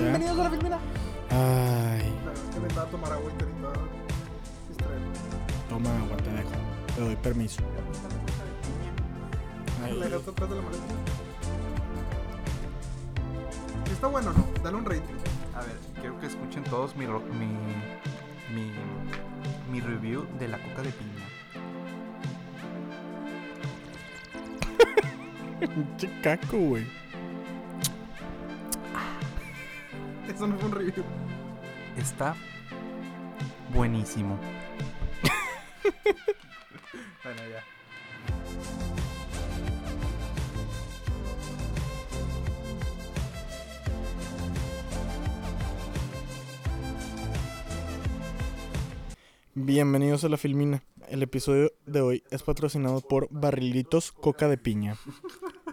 Bienvenidos a la filmina. Ay, me a tomar agua y toma agua, te dejo. Te doy permiso. Ay, La gata atrás de la maleta. Si está bueno o no, dale un rating. A ver, quiero que escuchen todos mi, mi, mi, mi review de la coca de piña. pinche caco, güey. Eso no fue un review. Está buenísimo. bueno, ya. Bienvenidos a la filmina. El episodio de hoy es patrocinado por Barrilitos Coca de Piña.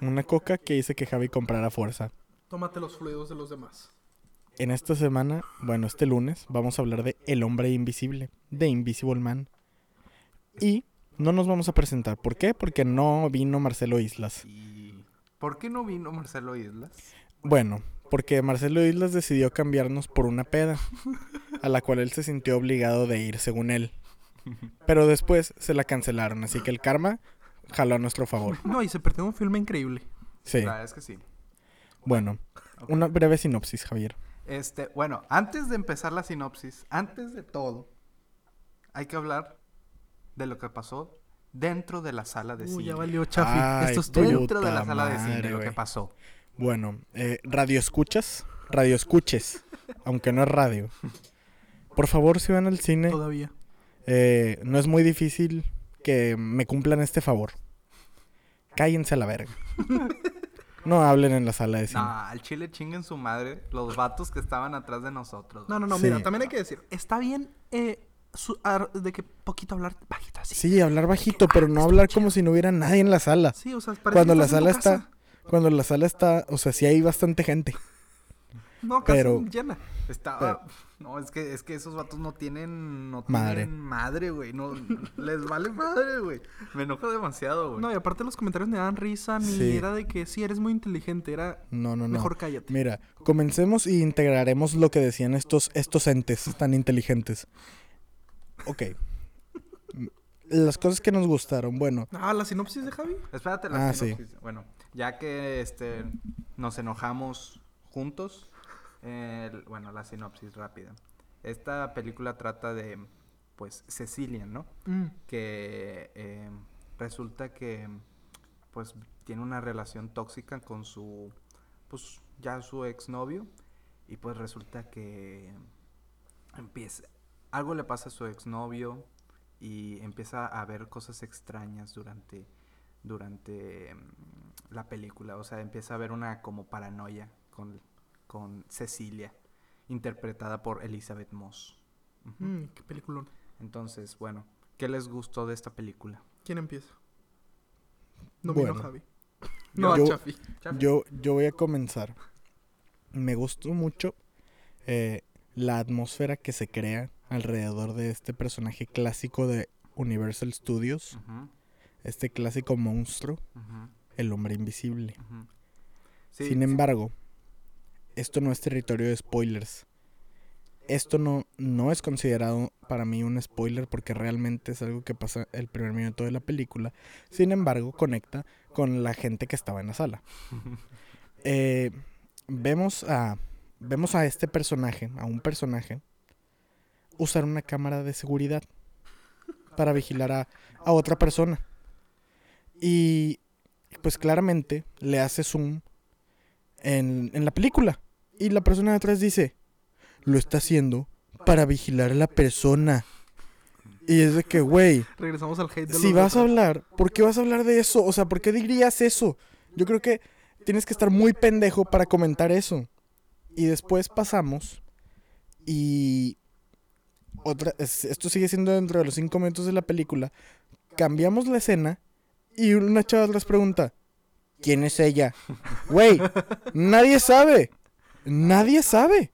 Una coca que hice que Javi comprara a fuerza. Tómate los fluidos de los demás. En esta semana, bueno, este lunes, vamos a hablar de El Hombre Invisible, de Invisible Man. Y no nos vamos a presentar. ¿Por qué? Porque no vino Marcelo Islas. ¿Y por qué no vino Marcelo Islas? Bueno, porque Marcelo Islas decidió cambiarnos por una peda, a la cual él se sintió obligado de ir, según él. Pero después se la cancelaron, así que el karma jaló a nuestro favor. No, y se perdió un filme increíble. Sí. La verdad es que sí. Bueno, una breve sinopsis, Javier. Este, bueno, antes de empezar la sinopsis, antes de todo, hay que hablar de lo que pasó dentro de la sala de Uy, cine. ya valió Chafi. Ay, Esto es. Dentro de la sala de cine, madre, lo que pasó. Bueno, eh, radio escuchas, radio escuches, aunque no es radio. Por favor, si van al cine, Todavía. eh, no es muy difícil que me cumplan este favor. Cállense a la verga. No hablen en la sala de cine. No, al chile chinguen su madre los vatos que estaban atrás de nosotros. No, no, no, Sí. mira, también hay que decir, está bien eh, su- ar- de que poquito hablar bajito así. Sí, hablar bajito, pero no hablar como si no hubiera nadie en la sala. Sí, o sea, parece Cuando que la sala está, cuando la sala está, o sea, sí hay bastante gente. No, casi pero- llena. Estaba. No, es que, es que esos vatos no tienen. No Madre. tienen madre, güey. No, les vale madre, güey. Me enoja demasiado, güey. No, y aparte los comentarios me dan risa, ni Sí. era de que sí, eres muy inteligente, era No, no, no. mejor cállate. Mira, comencemos y integraremos lo que decían estos, estos entes tan inteligentes. Ok. Las cosas que nos gustaron, bueno, Ah, la sinopsis de Javi. Espérate la Ah, sí. sinopsis. Bueno, ya que este nos enojamos juntos, el- bueno, la sinopsis rápida. Esta película trata de, pues, Cecilia, ¿no? Mm. que eh, resulta que pues tiene una relación tóxica con su pues ya su exnovio y pues resulta que empieza algo le pasa a su exnovio y empieza a ver cosas extrañas durante durante mm, la película, o sea, empieza a ver una como paranoia con con Cecilia interpretada por Elizabeth Moss. Mm, qué peliculón. Entonces, bueno, ¿qué les gustó de esta película? ¿Quién empieza? No Bueno. vino Javi. No, Yo- Chafi. yo, yo voy a comenzar. Me gustó mucho eh, la atmósfera que se crea alrededor de este personaje clásico de Universal Studios, este clásico monstruo, el hombre invisible. Sí, Sin sí, embargo, esto no es territorio de spoilers. Esto no, no es considerado para mí un spoiler porque realmente es algo que pasa el primer minuto de la película. Sin embargo, conecta con la gente que estaba en la sala. Eh, vemos, a, vemos a este personaje, a un personaje, usar una cámara de seguridad para vigilar a, a otra persona. Y pues claramente le hace zoom en, en la película. Y la persona de atrás dice, lo está haciendo para vigilar a la persona. Y es de que, güey, Regresamos al hate de si vas a hablar, ¿por qué vas a hablar de eso? O sea, ¿por qué dirías eso? Yo creo que tienes que estar muy pendejo para comentar eso. Y después pasamos y otra, es- esto sigue siendo dentro de los cinco minutos de la película. Cambiamos la escena y una chava atrás pregunta, ¿quién es ella? Güey, nadie sabe. Nadie sabe.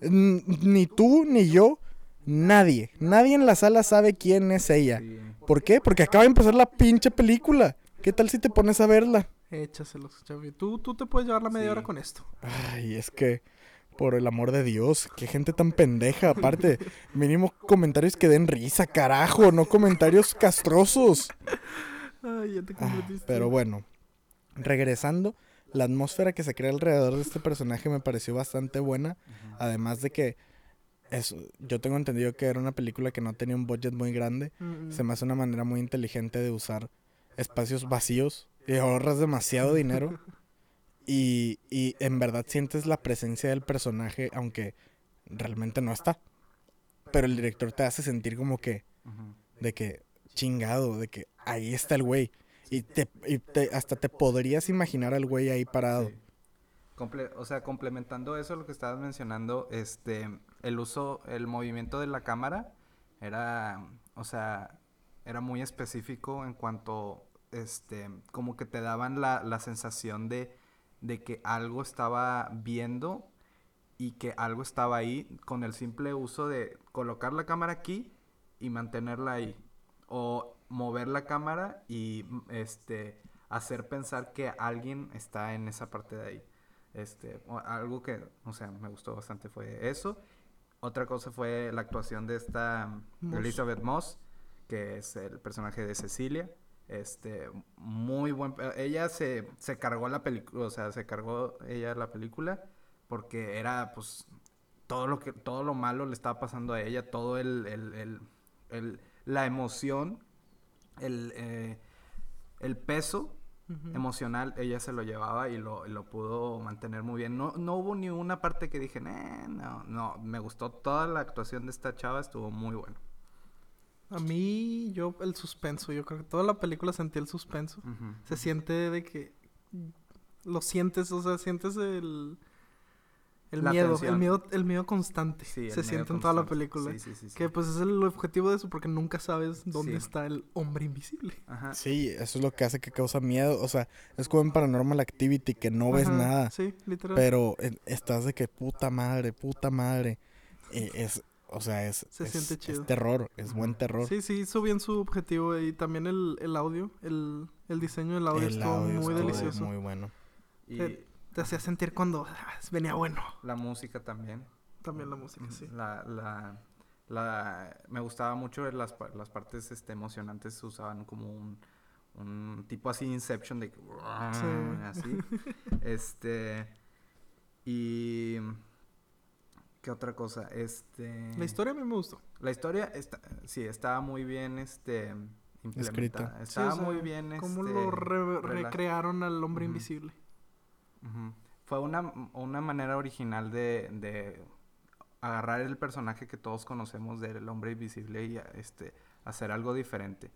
N- Ni tú, ni yo, nadie. Nadie en la sala sabe quién es ella. ¿Por qué? Porque acaba de empezar la pinche película. ¿Qué tal si te pones a verla? Échaselos, Chavi. Tú, tú te puedes llevar la media Sí. hora con esto. Ay, es que Por el amor de Dios, qué gente tan pendeja. Aparte, mínimo comentarios que den risa, carajo, no comentarios castrosos. Ay, ya te Ah, pero bueno, regresando, la atmósfera que se crea alrededor de este personaje me pareció bastante buena. Además de que es, yo tengo entendido que era una película que no tenía un budget muy grande. Se me hace una manera muy inteligente de usar espacios vacíos y ahorras demasiado dinero. Y, y en verdad sientes la presencia del personaje, aunque realmente no está. Pero el director te hace sentir como que, de que, chingado, de que ahí está el güey. Y, te, y te- hasta te podrías imaginar al güey ahí parado. O sea, complementando eso, lo que estabas mencionando, este, el uso, el movimiento de la cámara era, o sea, era muy específico en cuanto, este, como que te daban la, la sensación de, de que algo estaba viendo y que algo estaba ahí con el simple uso de colocar la cámara aquí y mantenerla ahí. O mover la cámara y mm, este hacer pensar que alguien está en esa parte de ahí. Este, algo que, o sea, me gustó bastante fue eso. Otra cosa fue la actuación de esta mm, Moss. Elizabeth Moss, que es el personaje de Cecilia. Este, muy buen. Ella se, se cargó la película, o sea, se cargó ella la película porque era, pues, todo lo que, todo lo malo le estaba pasando a ella, todo el, el, el- el- la emoción, el, eh, el peso emocional, ella se lo llevaba y lo, lo pudo mantener muy bien. No, no hubo ni una parte que dije, "Eh, no, no, me gustó toda la actuación de esta chava, estuvo muy bueno. A mí, yo, el suspenso, yo creo que toda la película sentí el suspenso. Se siente de que lo sientes, o sea, sientes el el La miedo, el miedo, el miedo constante. Sí, el se siente en toda la película. Sí, sí, sí, sí. Que pues es el objetivo de eso porque nunca sabes dónde Sí. está el hombre invisible. Ajá. Sí, eso es lo que hace que causa miedo. O sea, es como en Paranormal Activity que no ves nada. Sí, literal. Pero eh, estás de que puta madre, puta madre. Y es, o sea, es, Se es- siente es chido. terror, es buen terror. Sí, sí, hizo bien su objetivo y también el, el audio, el, el diseño del audio El estuvo audio muy estuvo delicioso. Muy bueno. Y Eh, Te hacía sentir cuando ah, venía bueno. la música también. También la música, sí. La, la, la, me gustaba mucho ver las, las partes este, emocionantes, usaban como un, un tipo así Inception de que, así. Este, y, ¿qué otra cosa? Este, La historia a mí me gustó. la historia, está, sí, estaba muy bien, este. Sí, Estaba o sea, muy bien, Cómo este, lo re- recrearon al hombre invisible. Fue una, una manera original de, de agarrar el personaje que todos conocemos del hombre invisible y este, hacer algo diferente.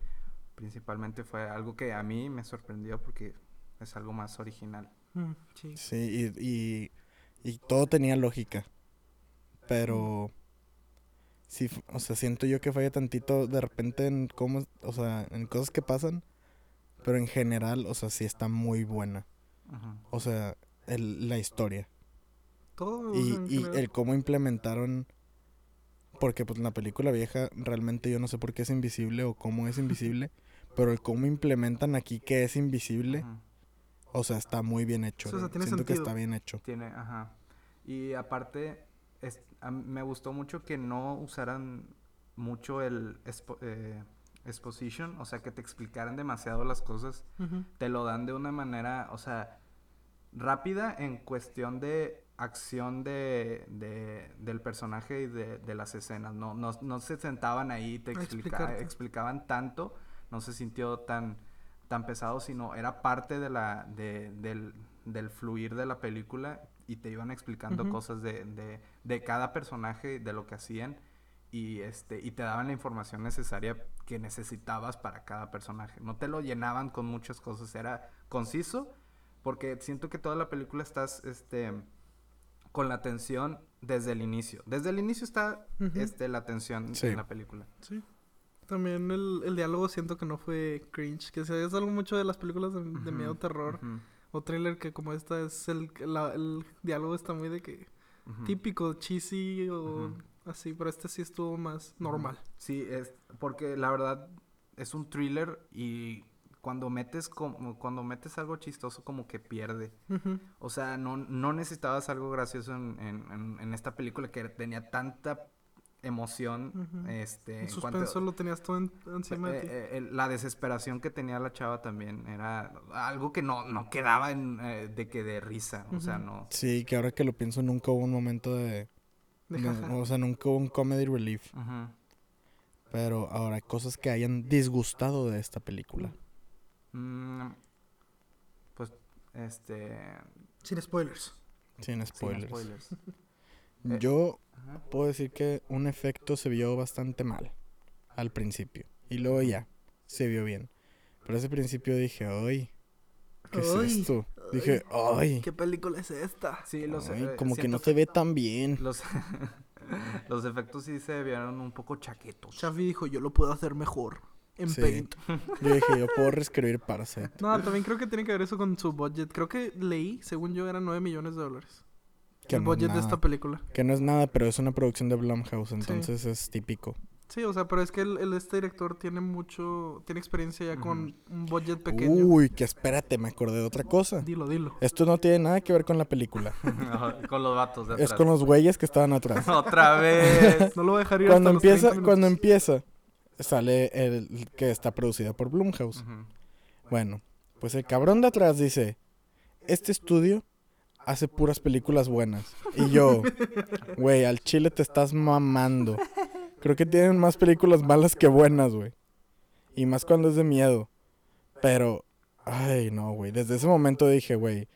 Principalmente fue algo que a mí me sorprendió porque es algo más original. Mm, sí. Sí, y, y, y todo tenía lógica. Pero sí, o sea, siento yo que falla tantito de repente en cómo, o sea, en cosas que pasan. Pero en general, o sea, sí está muy buena. O sea, el, la historia. Todo. Y, y el cómo implementaron. Porque pues en la película vieja realmente yo no sé por qué es invisible o cómo es invisible. pero el cómo implementan aquí que es invisible, o sea, está muy bien hecho. Sí, o sea, tiene Siento que sentido. está bien hecho. Tiene, ajá. Y aparte, es- a mí me gustó mucho que no usaran mucho el eh, exposition, o sea, que te explicaran demasiado las cosas. Te lo dan de una manera, o sea, rápida en cuestión de acción de, de- del personaje y de, de las escenas. No, no, no se sentaban ahí y te explica- explicaban tanto, no se sintió tan, tan pesado, sino era parte de la, de- del, del fluir de la película y te iban explicando cosas de, de, de cada personaje, de lo que hacían y este y te daban la información necesaria que necesitabas para cada personaje. No te lo llenaban con muchas cosas, era conciso porque siento que toda la película estás este con la atención desde el inicio. Desde el inicio está Ujú. este la atención Sí. en la película. Sí. También el, el diálogo siento que no fue cringe, que es algo mucho de las películas de, de miedo, Ujú, terror ujú, o thriller que como esta es el, la- el diálogo está muy de que típico, cheesy o. así, pero este sí estuvo más normal. Sí, es porque la verdad es un thriller y cuando metes como, cuando metes algo chistoso como que pierde. O sea, no, no necesitabas algo gracioso en, en- en- en esta película que tenía tanta emoción. Ujú. Este, El en cuanto- suspenso lo tenías todo en- encima de eh, ti. eh, el- la desesperación que tenía la chava también era algo que no, no quedaba en, eh, de que de risa. O sea, no. Sí, que ahora que lo pienso, nunca hubo un momento de. De jaja. o sea, nunca hubo un comedy relief. Pero ahora, cosas que hayan disgustado de esta película. Mm, pues, este. Sin spoilers. Sin sin spoilers. Eh, Yo Ajá. puedo decir que un efecto se vio bastante mal al principio. Y luego ya, se vio bien. Pero ese principio dije, ay, ¿qué es esto? Dije, ay, ¿Qué película es esta? Sí, los, ay, eh, como que no se ve tan bien. Los, los efectos sí se vieron un poco chaquetos. Chafi dijo, yo lo puedo hacer mejor. En Sí. Paint. Yo dije, yo puedo reescribir Parasite. No, también creo que tiene que ver eso con su budget. Creo que leí, según yo, eran 9 millones de dólares. Que el no, es budget de esta película. que no es nada, pero es una producción de Blumhouse, entonces es típico. Sí, o sea, pero es que el, el- este director tiene mucho, tiene experiencia ya con un budget pequeño. Uy, que espérate, me acordé de otra cosa. Dilo, dilo. Esto no tiene nada que ver con la película. con los vatos de Es atrás. con los güeyes que estaban atrás. Otra vez. No lo voy a dejar ir cuando hasta los empieza, 30 cuando empieza, sale el que está producida por Blumhouse. Bueno, pues el cabrón de atrás dice, este estudio hace puras películas buenas. Y yo, güey, al chile te estás mamando. Creo que tienen más películas malas que buenas, güey. Y más cuando es de miedo. Pero, ay, no, güey. Desde ese momento dije, güey,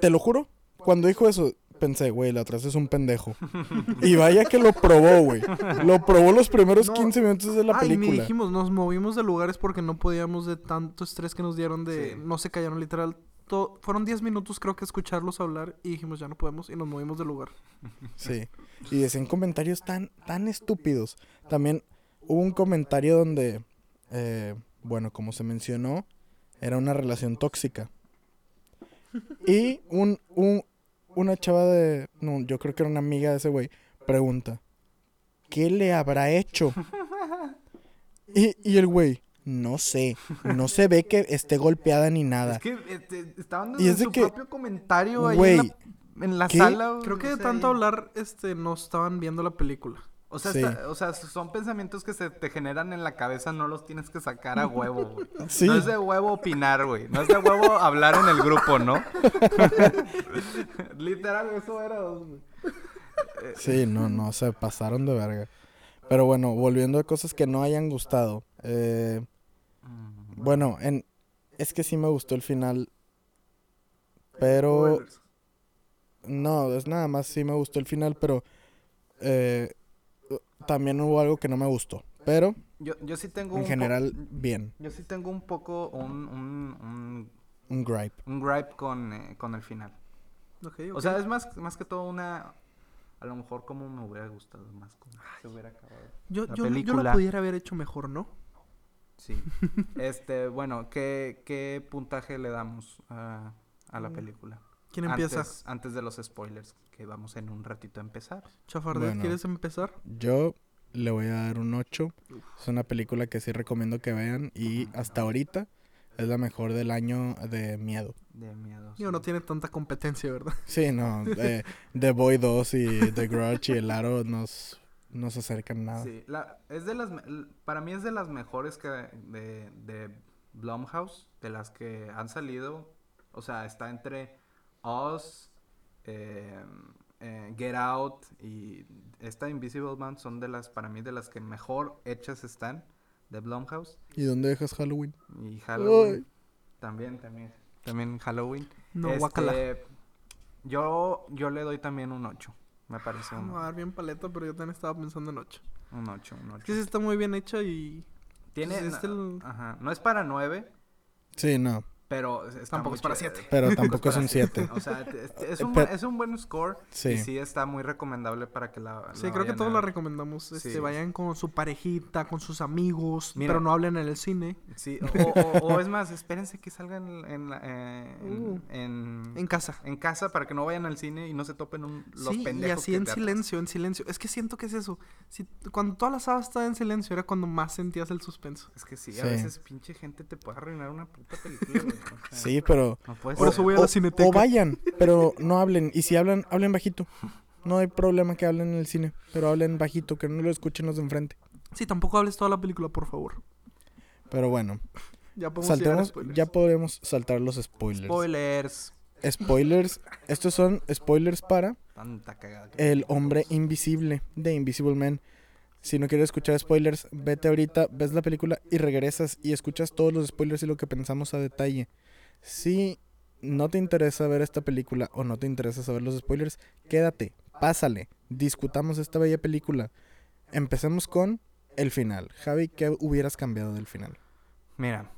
te lo juro, cuando dijo eso, pensé, güey, el atrás es un pendejo. Y vaya que lo probó, güey. Lo probó los primeros No. 15 minutos de la y ni película. dijimos, nos movimos de lugares porque no podíamos de tanto estrés que nos dieron de... Sí. No se callaron literal. To- fueron 10 minutos creo que escucharlos hablar y dijimos ya no podemos y nos movimos de lugar. Sí. Y decían comentarios tan, tan estúpidos. También hubo un comentario donde, eh, bueno, como se mencionó, era una relación tóxica. Y un, un, una chava de, no, yo creo que era una amiga de ese güey, pregunta, ¿qué le habrá hecho? Y, y el güey, no sé, no se ve que esté golpeada ni nada. Es que este, estaban Y en es de su que, propio comentario ahí Güey, en la, en la sala. güey, Creo que de tanto hablar, este, no estaban viendo la película. O sea, Sí. está- o sea, son pensamientos que se te generan en la cabeza, no los tienes que sacar a huevo, güey. Sí. No es de huevo opinar, güey. No es de huevo hablar en el grupo, ¿no? Literal, eso era. güey. Sí, no, no, se pasaron de verga. Pero bueno, volviendo a cosas que no hayan gustado. eh, bueno, en, es que sí me gustó el final. Pero no, es nada más sí me gustó el final, pero eh, también hubo algo que no me gustó. Pero Yo, yo sí tengo en un general, bien. Yo sí tengo un poco un, un, un, Un gripe. un gripe con, eh, con el final. O sea, es más, más que todo una... A lo mejor como me hubiera gustado más como se hubiera acabado. yo, la yo, yo la pudiera haber hecho mejor, ¿no? Sí. este, bueno, ¿qué, qué puntaje le damos a, a la película? ¿Quién empieza? Antes, antes de los spoilers, que vamos en un ratito a empezar. Chafardet, Bueno. ¿quieres empezar? Yo le voy a dar un 8. Es una película que sí recomiendo que vean y hasta ahorita es la mejor del año de miedo. De miedo. Sí. no tiene tanta competencia, ¿verdad? Sí, no, eh, The Boy 2 y The Grudge y El Aro nos, no se acercan nada. Sí, la, es de las, para mí es de las mejores que de, de Blumhouse, de las que han salido. O sea, está entre Us, eh, eh, Get Out y esta Invisible Man son de las, para mí, de las que mejor hechas están de Blumhouse. ¿Y dónde dejas Halloween? Y Halloween. Ay. También, también. También Halloween. No, Este, guacala. Yo, yo le doy también un 8. Me parece un, Me va a dar bien paleta, pero yo también estaba pensando en 8. un 8, un 8. Es que sí está muy bien hecha y... Tiene, Pues es no, el- ajá, no es para 9, Sí, no. Pero está Tampoco es para chido. siete. Pero tampoco es un siete. 7. O sea, es, Eh, un, es un buen score. Sí. Y sí está muy recomendable para que la. Sí, la creo que todos a la recomendamos. Este, Sí. vayan con su parejita, con sus amigos, Mira. pero no hablen en el cine. Sí, o, o- o es más, espérense que salgan en, la- eh, en, Uh. en- En casa. en casa para que no vayan al cine y no se topen un, los sí, y pendejos. así que en te- silencio, en silencio. Es que siento que es eso. Si, cuando toda la sala estaba en silencio era cuando más sentías el suspenso. Es que sí, Sí. a veces pinche gente te puede arruinar una puta película. güey, o sea, Sí, pero... No Por o- eso voy a la cineteca. O vayan, pero no hablen. Y si hablan, hablen bajito. No hay problema que hablen en el cine, pero hablen bajito, que no lo escuchen los de enfrente. Sí, tampoco hables toda la película, por favor. Pero bueno, Ya podemos saltemos, ya podemos saltar los spoilers. Spoilers. Spoilers, estos son spoilers para Tanta cagada. que- El hombre invisible de Invisible Man. Si no quieres escuchar spoilers, vete ahorita, ves la película y regresas y escuchas todos los spoilers y lo que pensamos a detalle. Si no te interesa ver esta película o no te interesa saber los spoilers, quédate, pásale, discutamos esta bella película. Empecemos con el final. Javi, ¿qué hubieras cambiado del final? Mira,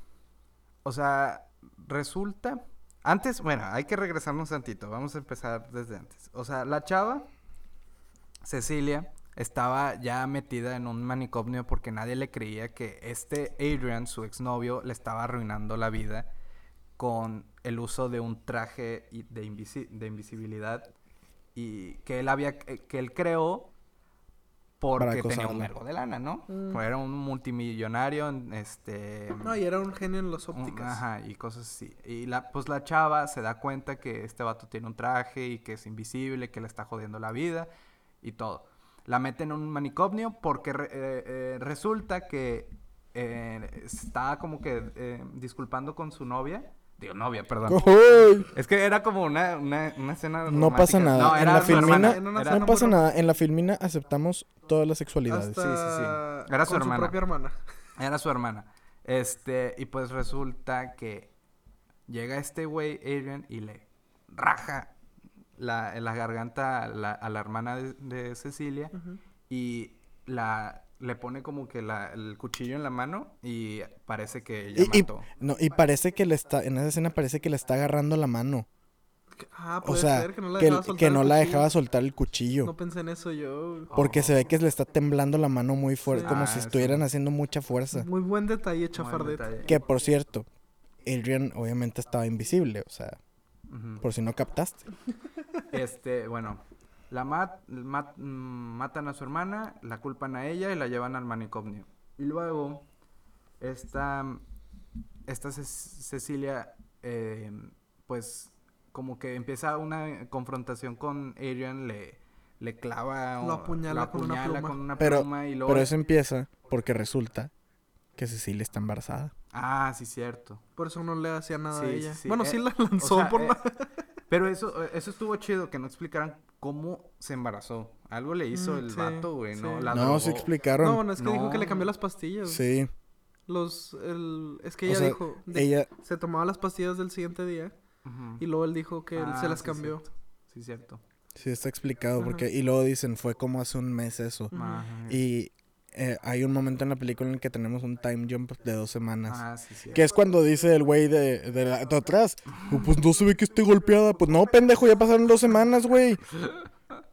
o sea, resulta... Antes, bueno, hay que regresarnos tantito. Vamos a empezar desde antes. O sea, la chava, Cecilia, estaba ya metida en un manicomio porque nadie le creía que este Adrian, su exnovio, le estaba arruinando la vida con el uso de un traje de, invisi- de invisibilidad y que él había eh, que él creó porque tenía un vergo de lana, ¿no? Mm. Pues Era un multimillonario, este No, y era un genio en las un- ópticas. Ajá, y cosas así. Y la, pues la chava se da cuenta que este vato tiene un traje y que es invisible, que le está jodiendo la vida y todo. La mete en un manicomio porque re- eh, eh, resulta que eh, está como que eh, disculpando con su novia. Digo, novia, perdón. Es que era como una, una, una escena No pasa nada. No, En la su hermana. filmina- No pasa muy nada, en la filmina aceptamos todas las sexualidades. Hasta Sí, sí, sí. Era su con hermana. propia hermana. Era su hermana. Este, y pues resulta que llega este güey, Adrian, y le raja la, la garganta a la, a la hermana de, de Cecilia y la le pone como que la- el cuchillo en la mano y parece que ella Y, y- mató. no, y parece que le está, en esa escena parece que le está agarrando la mano. Ah, O puede sea, ser que no la que, dejaba soltar que el no la cuchillo. dejaba soltar el cuchillo. No pensé en eso yo. Porque se ve que le está temblando la mano muy fuerte, Sí. como Ah, si sí. estuvieran haciendo mucha fuerza. Muy buen detalle, Buen chafardet. detalle. Que por cierto, Adrian obviamente estaba invisible, o sea, Por si no captaste. Este, bueno, la mat- mat- matan a su hermana, la culpan a ella y la llevan al manicomio. Y luego, esta, esta Ce- Cecilia, eh, pues, como que empieza una confrontación con Adrian, le, le clava... Lo apuñala lo con una apuñala pluma. con una Pero- pluma y luego... Pero eso empieza porque resulta que Cecilia está embarazada. Ah, sí, cierto. Por eso no le hacía nada Sí, a ella. sí. Bueno, Eh, sí la O lanzó sea, por eh, la... Pero eso, eso estuvo chido, que no explicaran cómo se embarazó. Algo le hizo Mm, el sí, vato, güey, ¿no? sí. La no, drogó. se explicaron. No, bueno, es que dijo que le No. cambió las pastillas. sí, Los, el, es que O ella sea, dijo, de- ella, se tomaba las pastillas del siguiente día y luego él dijo que él Ah, se las sí, cambió. cierto. Sí, cierto. sí está explicado, Ajá. porque, y luego dicen, fue como hace un mes eso. Ajá. Y eh, hay un momento en la película en el que tenemos un time jump de dos semanas. Ah, sí, cierto. Que es cuando dice el güey de, de, la- de atrás, "Oh, pues no se ve que esté golpeada. Pues no, pendejo, ya pasaron dos semanas, güey.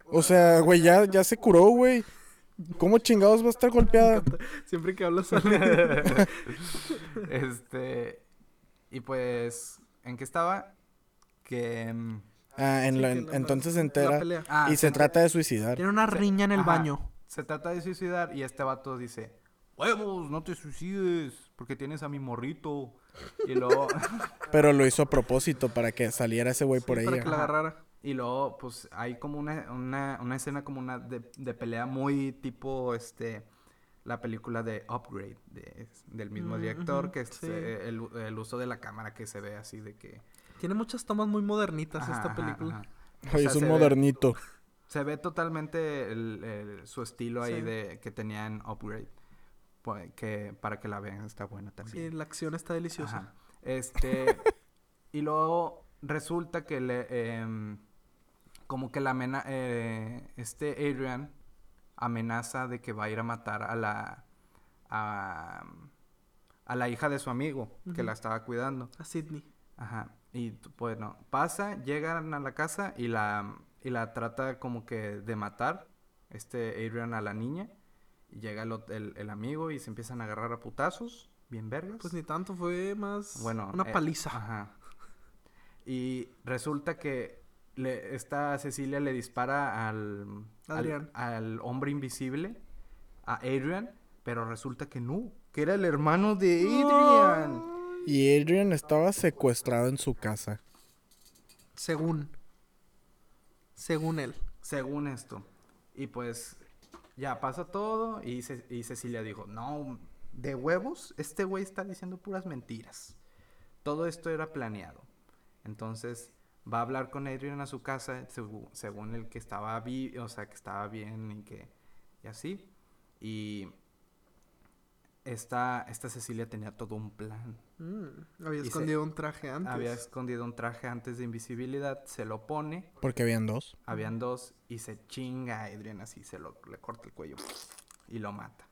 O sea, güey, ya, ya se curó, güey. ¿Cómo chingados va a estar golpeada? Siempre que hablas sale. este. Y pues. ¿En qué estaba? Que. mm, Ah, en Sí, en- entonces se entera ah, y se trata de suicidar. Tiene una riña en el ajá. baño. Se trata de suicidar y este vato dice: ¡Huevos! No te suicides. Porque tienes a mi morrito. Y luego. Pero lo hizo a propósito para que saliera ese güey Sí, por para ella. que la Ajá. agarrara. Y luego, pues, hay como una, una, una escena como una de, de pelea muy tipo, este, la película de Upgrade, de- del mismo Mm, director, que es sí. eh, el, el uso de la cámara que se ve así de que... Tiene muchas tomas muy modernitas Ajá, esta ajá, película. sea, es un ve- modernito. Se ve totalmente el- el- su estilo ahí Sí. de que tenía en Upgrade. Pues, que para que la vean, está buena Sí, también. la acción está deliciosa. Ajá. Este, y luego resulta que le, em, como que la amena, eh, este Adrian amenaza de que va a ir a matar a la, a, a la hija de su amigo, que la estaba cuidando. A Sidney. Ajá. Y bueno, pasa, llegan a la casa y la, y la trata como que de matar, este Adrian a la niña. Y llega el, el, el amigo y se empiezan a agarrar a putazos, bien vergas. Pues ni tanto, fue más Bueno, una eh, paliza. Ajá. Y resulta que le, esta Cecilia le dispara al, al, al hombre invisible, a Adrian, pero resulta que no, que era el hermano de Adrian. Y Adrian estaba secuestrado en su casa. Según. Según él. Según esto. Y pues ya pasa todo y, y Cecilia dijo, no, de huevos, este güey está diciendo puras mentiras. Todo esto era planeado. Entonces va a hablar con Adrian a su casa, según el que estaba vi o sea, que estaba bien y que y así. Y esta, esta Cecilia tenía todo un plan. Mm, había Y se- escondido un traje antes. Había escondido un traje antes de invisibilidad, se lo pone Porque habían dos. habían dos y se chinga a Adrian así, se lo, le corta el cuello y lo mata.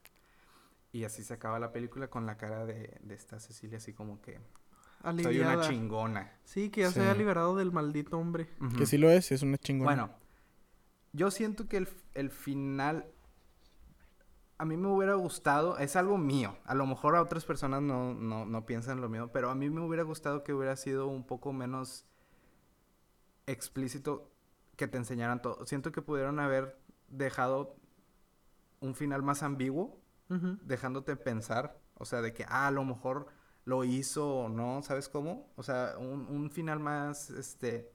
Y así se acaba la película con la cara de, de esta Cecilia así como que soy una chingona. Sí, que ya Sí. se había liberado del maldito hombre. Que sí lo es, es una chingona. Bueno, yo siento que el, el final a mí me hubiera gustado, es algo mío, a lo mejor a otras personas no, no, no piensan lo mío, pero a mí me hubiera gustado que hubiera sido un poco menos explícito que te enseñaran todo. Siento que pudieron haber dejado un final más ambiguo, dejándote pensar, o sea, de que, ah, a lo mejor lo hizo o no, ¿sabes cómo? O sea, un, un final más, este,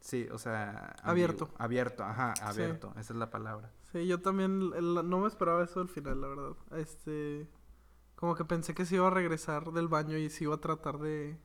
sí, o sea... Abierto. Abierto, ajá, Sí. abierto, esa es la palabra. Sí, yo también el- no me esperaba eso al final, la verdad. Este. Como que pensé que se iba a regresar del baño y se iba a tratar de,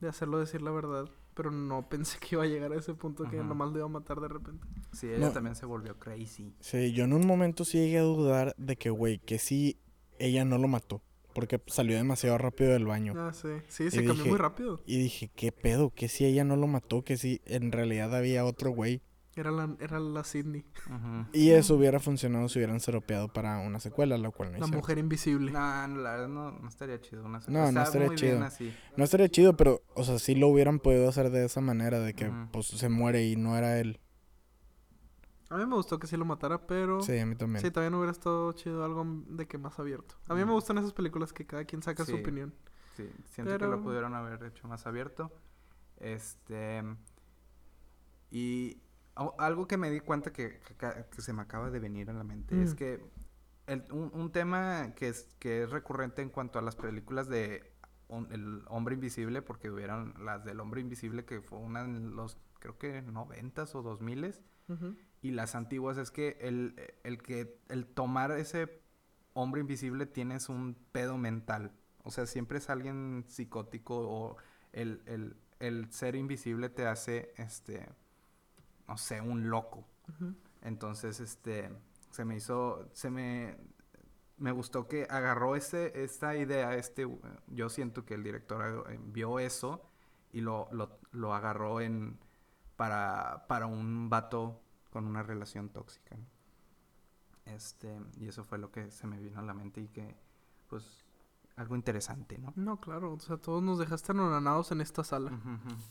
de hacerlo decir la verdad. Pero no pensé que iba a llegar a ese punto que Ajá. nomás lo iba a matar de repente. Sí, ella No. también se volvió crazy. Sí, yo en un momento sí llegué a dudar de que, güey, que sí, ella no lo mató. Porque salió demasiado rápido del baño. Ah, sí. Sí, Y se cambió dije- muy rápido. Y dije, ¿qué pedo? Que si ella no lo mató, que si en realidad había otro güey. Era la, era la Sidney. Ujú. Y eso hubiera funcionado si hubieran seropeado para una secuela, la cual no La hicieron. mujer invisible. No, no, la verdad no, no estaría chido. Una No, no está estaría muy chido. Bien así. No estaría chido, pero, o sea, sí lo hubieran podido hacer de esa manera, de que, pues, se muere y no era él. A mí me gustó que sí lo matara, pero... Sí, a mí también. Sí, también hubiera estado chido algo de que más abierto. A mí me Mm. gustan esas películas que cada quien saca su opinión. Sí, siento que Pero- lo pudieron haber hecho más abierto. Este. Y algo que me di cuenta que, que que se me acaba de venir a la mente es Mm. que el- un, un tema que es, que es recurrente en cuanto a las películas de un- El Hombre Invisible, porque hubieron las del Hombre Invisible que fue una en los, creo que noventas o dos miles, Ujú. Y las antiguas es que el, el que el tomar ese hombre invisible tienes un pedo mental. O sea, siempre es alguien psicótico o el, el, el ser invisible te hace, este, no sé, un loco. Entonces, este, se me hizo, se me, me gustó que agarró ese, esta idea, este, yo siento que el director eh, vio eso y lo, lo, lo agarró en, para, para un vato con una relación tóxica. ¿no? Este, y eso fue lo que se me vino a la mente y que, pues, algo interesante, ¿no? No, claro. O sea, todos nos dejaste anonadados en esta sala.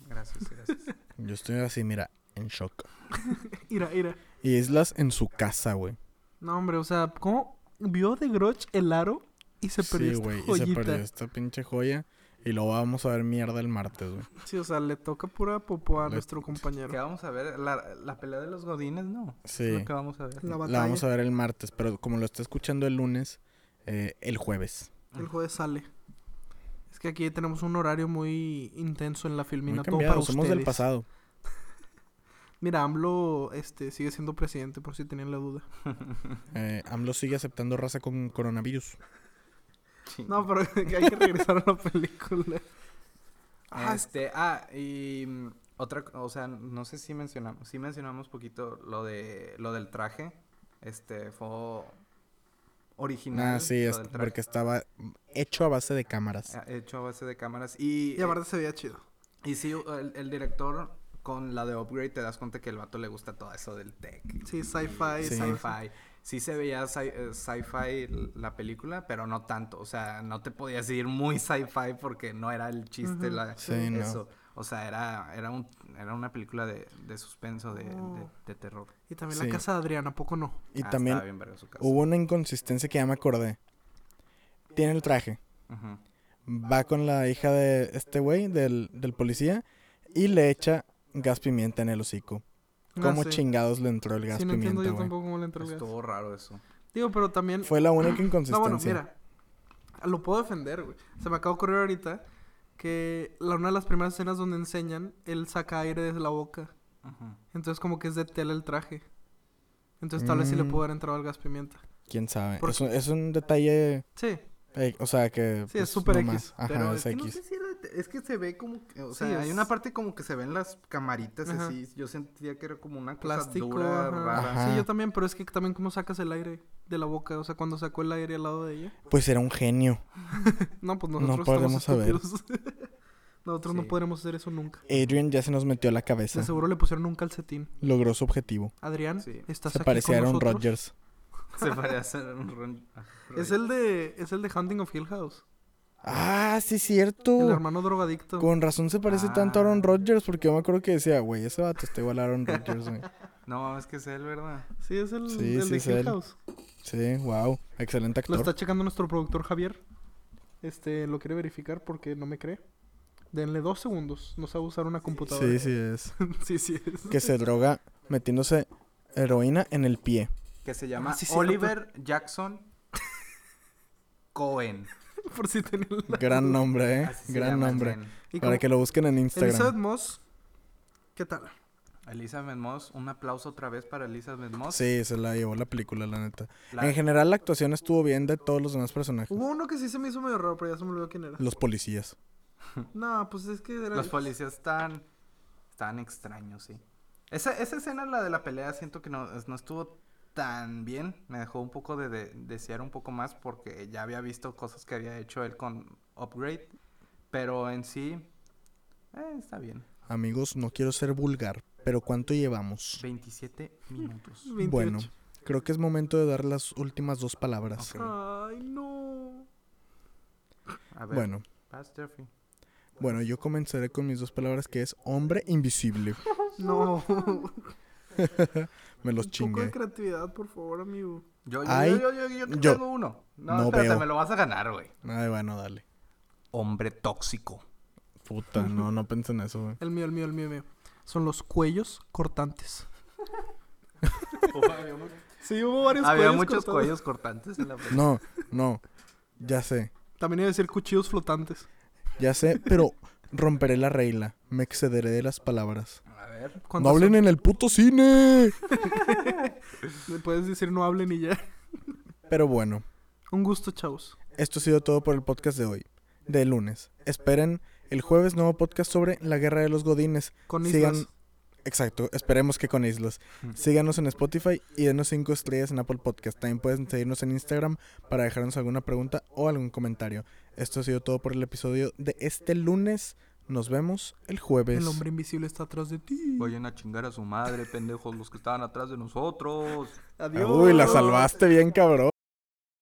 Gracias, gracias. Yo estoy así, mira, en shock. Ira, ira. Y Islas en su casa, güey. No, hombre, o sea, ¿cómo vio de Groch el aro y se perdió Sí, esta güey. Y se joyita? perdió esta pinche joya. Y luego vamos a ver mierda el martes, güey. Sí, o sea, le toca pura popó a Le- nuestro compañero. ¿Qué vamos a ver? La, la pelea de los godines, ¿no? Es Sí. lo que vamos a ver. La vamos a ver el martes, pero como lo está escuchando el lunes, eh, el jueves. El jueves sale. Es que aquí tenemos un horario muy intenso en la Muy filmina. todo cambiado, para somos del pasado. Mira, AMLO este, sigue siendo presidente, por si tenían la duda. Eh, AMLO sigue aceptando raza con coronavirus. No, pero hay que regresar a la película. Ah, Este, ah, y mm, otra, o sea, no sé si mencionamos, sí mencionamos poquito lo de lo del traje. Este fue original. Ah, sí, es porque estaba hecho a base de cámaras. ah, hecho a base de cámaras y Y aparte se veía chido. y sí, el, el director con la de Upgrade te das cuenta que el vato le gusta todo eso del tech. Sí, sci-fi. Sí. Sci-fi. Sí se veía sci- eh, sci-fi la película, pero no tanto. O sea, no te podías ir muy sci-fi porque no era el chiste la, Sí, no. eso. O sea, era, era, un, era una película de, de suspenso, de, de- Oh. de terror. Y también Sí. la casa de Adrián, ¿a poco no? Y Ah, también estaba bien verga su casa. hubo una inconsistencia que ya me acordé. Tiene el traje. Va con la hija de este güey, del, del policía, y le echa gas pimienta en el hocico. ¿Cómo chingados le entró el gas Sí, no entiendo yo tampoco cómo le entró el gas. Estuvo raro eso. Digo, pero también... Fue la única No, inconsistencia. bueno, mira. Lo puedo defender, güey. Se me acaba de ocurrir ahorita que la, una de las primeras escenas donde enseñan, él saca aire desde la boca. Ujú. Entonces como que es de tela el traje. Entonces tal vez sí le Mm. pudo haber entrado el gas pimienta. ¿Quién sabe? Porque- Es, un, es un detalle, Sí, eh, o sea, que... Sí, es pues, súper no X. Ajá, Pero es es que no X. sé si era de- es que se ve como, que- o Sí, sea, hay una parte como que se ven las camaritas Ajá. así. Yo sentía que era como una cosa plástico. dura, ajá. rara. Ajá. Sí, yo también, pero es que también cómo sacas el aire de la boca. O sea, cuando sacó el aire al lado de ella. Pues era un genio. No, pues No nosotros podremos estamos saber. nosotros no podremos hacer eso nunca. Adrian ya se nos metió a la cabeza. De seguro le pusieron un calcetín. Logró su objetivo. Adrián, Sí. estás Se aquí parecía a con Aaron nosotros? Rodgers. Se parece a un ron- ah, Es el de es el de Hunting of Hill House. Ah, sí, El cierto. hermano drogadicto. Con razón se parece tanto a Aaron Ah. Rodgers porque yo me acuerdo que decía, güey, ese vato está igual a Aaron Rodgers, güey. No mames que es él, ¿verdad? Sí, es el, Sí, el sí de es él. House. Sí, wow. Excelente Lo actor. está checando nuestro productor Javier. Este, lo quiere verificar porque no me cree. Denle dos segundos. No sabe usar una computadora. Sí, sí es. sí, sí es. Que se droga metiéndose heroína en el pie. Que se llama Ah, sí. Oliver Jackson Cohen. Por si tenían la Gran duda. nombre, ¿eh? Así Gran nombre. Y Para como- que lo busquen en Elizabeth Instagram. Moss. ¿Qué tal? Elizabeth Moss, un aplauso otra vez para Elizabeth Moss. Sí, se la llevó la película, la neta. La- En general, la actuación estuvo bien de todos los demás personajes. Hubo uno que sí se me hizo medio raro, pero ya se me olvidó quién era. Los policías. No, pues es que era. Los policías están, están extraños, sí. Esa, esa escena, la de la pelea, siento que no, no estuvo tan bien. Me dejó un poco de, de- desear un poco más porque ya había visto cosas que había hecho él con Upgrade. Pero en sí, eh, está bien. Amigos, no quiero ser vulgar, pero ¿cuánto llevamos? 27 minutos. 28. Bueno, creo que es momento de dar las últimas dos palabras. Ay, no. A ver, Bueno, bueno, yo comenzaré con mis dos palabras que es hombre invisible. No. Me los Un poco de creatividad, por favor, amigo. Yo, yo, Ay, yo, yo, yo, yo yo- tengo uno. No, no espérate, veo. me lo vas a ganar, güey. Ay, bueno, dale. Hombre tóxico. Puta, no, no pensé en eso, güey. El mío, el mío, el mío, el mío. Son los cuellos cortantes. Sí, hubo varios Había cuellos muchos cortados. cuellos cortantes en la película. No, no. Ya sé, También iba a decir cuchillos flotantes. ya sé, pero romperé la regla. Me excederé de las palabras. Ver. ¡No ¿Cuántos hablen en el puto cine! son? Puedes decir no hablen y ya. Pero bueno, Un gusto, chavos. esto ha sido todo por el podcast de hoy, de lunes. Esperen el jueves nuevo podcast sobre la guerra de los godines. Con Sigan, islas. exacto, esperemos que con islas. Mm. Síganos en Spotify y denos 5 estrellas en Apple Podcast. También pueden seguirnos en Instagram para dejarnos alguna pregunta o algún comentario. Esto ha sido todo por el episodio de este lunes. Nos vemos el jueves. El hombre invisible está atrás de ti. Vayan a chingar a su madre, pendejos, los que estaban atrás de nosotros. Adiós. Uy, la salvaste bien, cabrón.